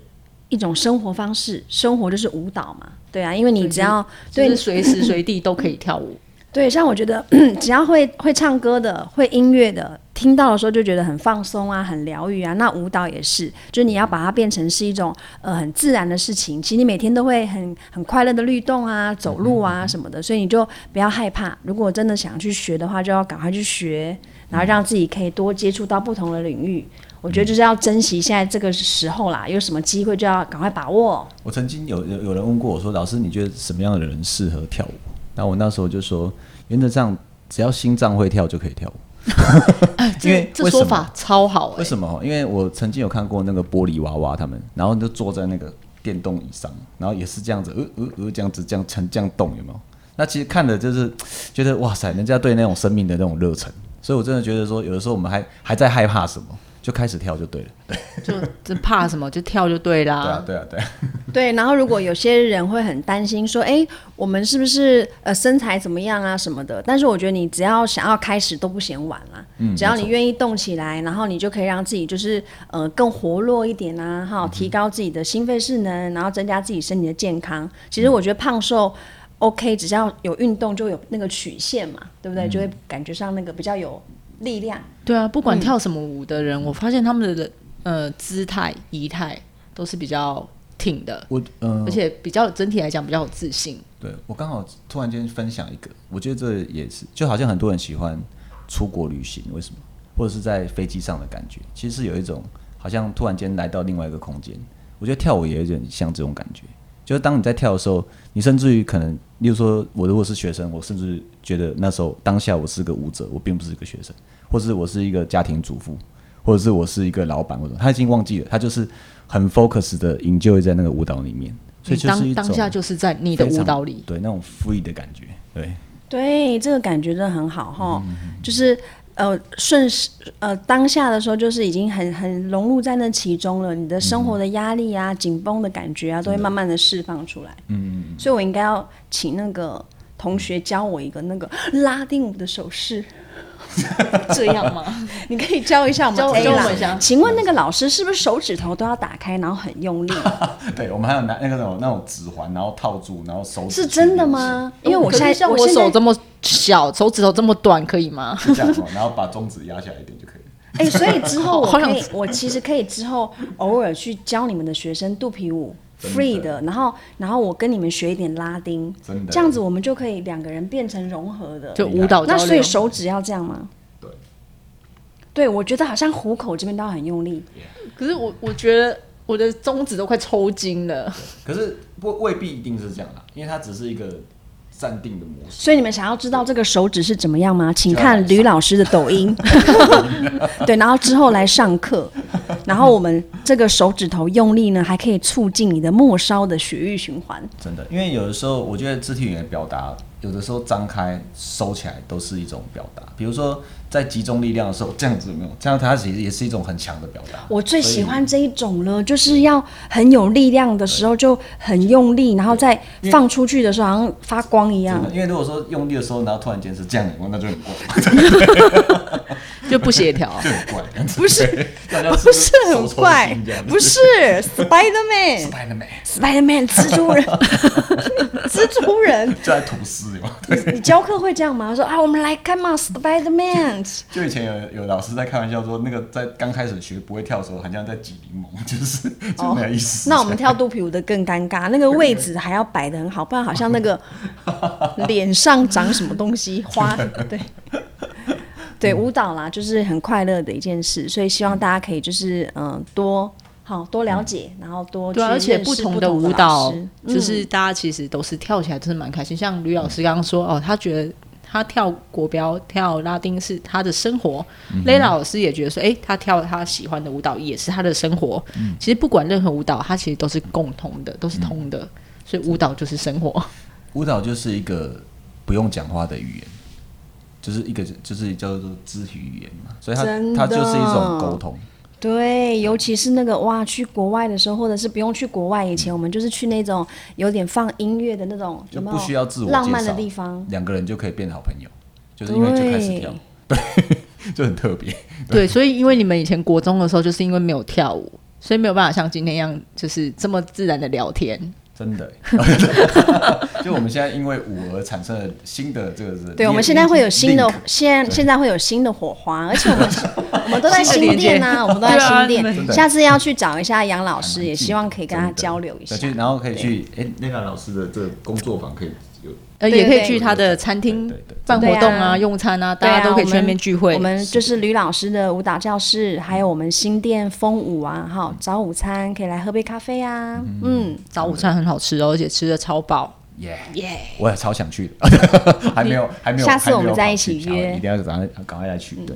一种生活方式，生活就是舞蹈嘛，对啊，因为你只要对就是随时随地都可以跳舞。<laughs> 对，像我觉得 <coughs> 只要会会唱歌的、会音乐的，听到的时候就觉得很放松啊，很疗愈啊。那舞蹈也是，就是你要把它变成是一种呃很自然的事情。其实你每天都会很很快乐的律动啊，走路啊什么的，所以你就不要害怕。如果真的想去学的话，就要赶快去学，然后让自己可以多接触到不同的领域。我觉得就是要珍惜现在这个时候啦，有什么机会就要赶快把握。我曾经有有有人问过我说：“老师，你觉得什么样的人适合跳舞？”那我那时候就说：“原则上，只要心脏会跳就可以跳舞。” <laughs> 因为这说法超好。为什么？因为我曾经有看过那个玻璃娃娃，他们然后就坐在那个电动椅上，然后也是这样子，呃呃呃，这样子这样沉这样动，有没有？那其实看的就是觉得哇塞，人家对那种生命的那种热忱，所以我真的觉得说，有的时候我们还还在害怕什么。就开始跳就对了，对，就就怕什么就跳就对啦。对啊，对啊，对。对，然后如果有些人会很担心说，哎，我们是不是呃身材怎么样啊什么的？但是我觉得你只要想要开始都不嫌晚啦。嗯。只要你愿意动起来，然后你就可以让自己就是呃更活络一点啊，哈，提高自己的心肺势能，然后增加自己身体的健康。其实我觉得胖瘦 OK，只要有运动就有那个曲线嘛，对不对？就会感觉上那个比较有。力量对啊，不管跳什么舞的人，我发现他们的呃姿态仪态都是比较挺的。我呃，而且比较整体来讲比较有自信。对我刚好突然间分享一个，我觉得这也是就好像很多人喜欢出国旅行，为什么？或者是在飞机上的感觉，其实是有一种好像突然间来到另外一个空间。我觉得跳舞也有点像这种感觉。就是当你在跳的时候，你甚至于可能，例如说，我如果是学生，我甚至觉得那时候当下我是个舞者，我并不是一个学生，或是我是一个家庭主妇，或者是我是一个老板，或者他已经忘记了，他就是很 focus 的营救在那个舞蹈里面，所以就是当下就是在你的舞蹈里，对那种 free 的感觉，对，对，这个感觉真的很好哈，就是。呃，顺势呃，当下的时候就是已经很很融入在那其中了。你的生活的压力啊、紧绷的感觉啊，都会慢慢的释放出来。嗯嗯所以我应该要请那个同学教我一个那个拉丁舞的手势。这样吗？<laughs> 你可以教一下我们。教我一下。请问那个老师是不是手指头都要打开，然后很用力？<laughs> 对，我们还有拿那个那种那种指环，然后套住，然后手指是真的吗？因为我现在像我手这么小，手指头这么短，可以吗？<laughs> 这样，然后把中指压下来一点就可以了。哎，所以之后我可以，我其实可以之后偶尔去教你们的学生肚皮舞。Free 的，然后然后我跟你们学一点拉丁，这样子我们就可以两个人变成融合的，就舞蹈。那所以手指要这样吗？对，对我觉得好像虎口这边都要很用力，可是我我觉得我的中指都快抽筋了。可是不未必一定是这样啦，因为它只是一个。暂定的模式，所以你们想要知道这个手指是怎么样吗？请看吕老师的抖音，<laughs> 对，然后之后来上课，然后我们这个手指头用力呢，还可以促进你的末梢的血液循环。真的，因为有的时候我觉得肢体语言表达，有的时候张开、收起来都是一种表达，比如说。在集中力量的时候，这样子有没有？这样它其实也是一种很强的表达。我最喜欢这一种了，就是要很有力量的时候就很用力，然后再放出去的时候好像发光一样。因为如果说用力的时候，然后突然间是这样，那就很怪，<laughs> 就不协调，<laughs> 就很怪。不是，不是很怪，不是 Spider Man，Spider Man，Spider Man，蜘蛛人，<laughs> 蜘蛛人 <laughs> 就在吐丝吗？你教课会这样吗？说啊，我们来看嘛，Spider Man。就以前有有老师在开玩笑说，那个在刚开始学不会跳的时候，好像在挤柠檬，<laughs> 就是就没有意思。那我们跳肚皮舞的更尴尬，那个位置还要摆的很好，不然好像那个 <laughs> 脸上长什么东西花。对对，舞蹈啦，就是很快乐的一件事，所以希望大家可以就是嗯多好多了解，然后多对，而且不同的舞蹈，就是大家其实都是跳起来真的蛮开心。像吕老师刚刚说哦，他觉得。他跳国标、跳拉丁是他的生活。雷老师也觉得说，哎，他跳他喜欢的舞蹈也是他的生活。其实不管任何舞蹈，它其实都是共同的，都是通的。所以舞蹈就是生活。舞蹈就是一个不用讲话的语言，就是一个就是叫做肢体语言嘛。所以它它就是一种沟通。对，尤其是那个哇，去国外的时候，或者是不用去国外以前，我们就是去那种有点放音乐的那种，就不需要自我浪漫的地方，两个人就可以变好朋友，就是因为就开始跳，对，<laughs> 就很特别。对，所以因为你们以前国中的时候，就是因为没有跳舞，所以没有办法像今天一样，就是这么自然的聊天。真的。欸，<laughs> 就我们现在因为舞而产生了新的这个是，对，我们现在会有新的现现在会有新的火花，而且我们 <laughs> 我们都在新店啊，我们都在新店。下次要去找一下杨老师，也希望可以跟他交流一下。去然后可以去哎，那个老师的这个工作坊可以有呃，也可以去他的餐厅办活动啊、用餐啊，大家都可以去那边聚会。我们就是吕老师的舞蹈教室，还有我们新店风舞啊，哈，早午餐可以来喝杯咖啡啊，嗯，早午餐很好吃哦，而且吃的超饱。耶耶！我也超想去的，<laughs> 还没有还没有，下次我们再一起约一定要赶快赶快来去，对。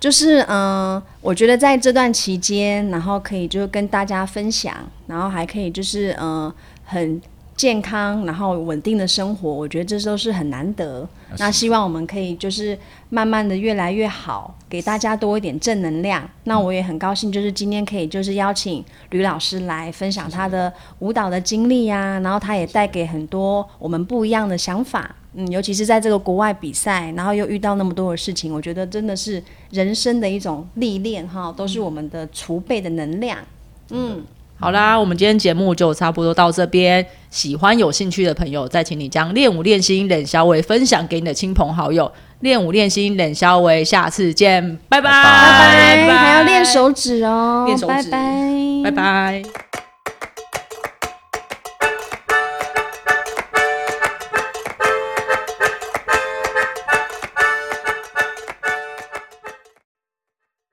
就是嗯、呃我觉得在这段期间，然后可以就是跟大家分享，然后还可以就是嗯、呃很健康，然后稳定的生活，我觉得这都是很难得。那希望我们可以就是慢慢的越来越好，给大家多一点正能量。那我也很高兴，就是今天可以就是邀请吕老师来分享他的舞蹈的经历呀、然后他也带给很多我们不一样的想法。嗯，尤其是在这个国外比赛，然后又遇到那么多的事情，我觉得真的是人生的一种历练哈，都是我们的储备的能量。嗯，好啦，我们今天节目就差不多到这边。喜欢有兴趣的朋友，再请你将练舞练心冷小伟分享给你的亲朋好友。练舞练心冷小伟，下次见，拜拜拜拜拜，拜还要练手指哦，练手指拜拜，拜拜。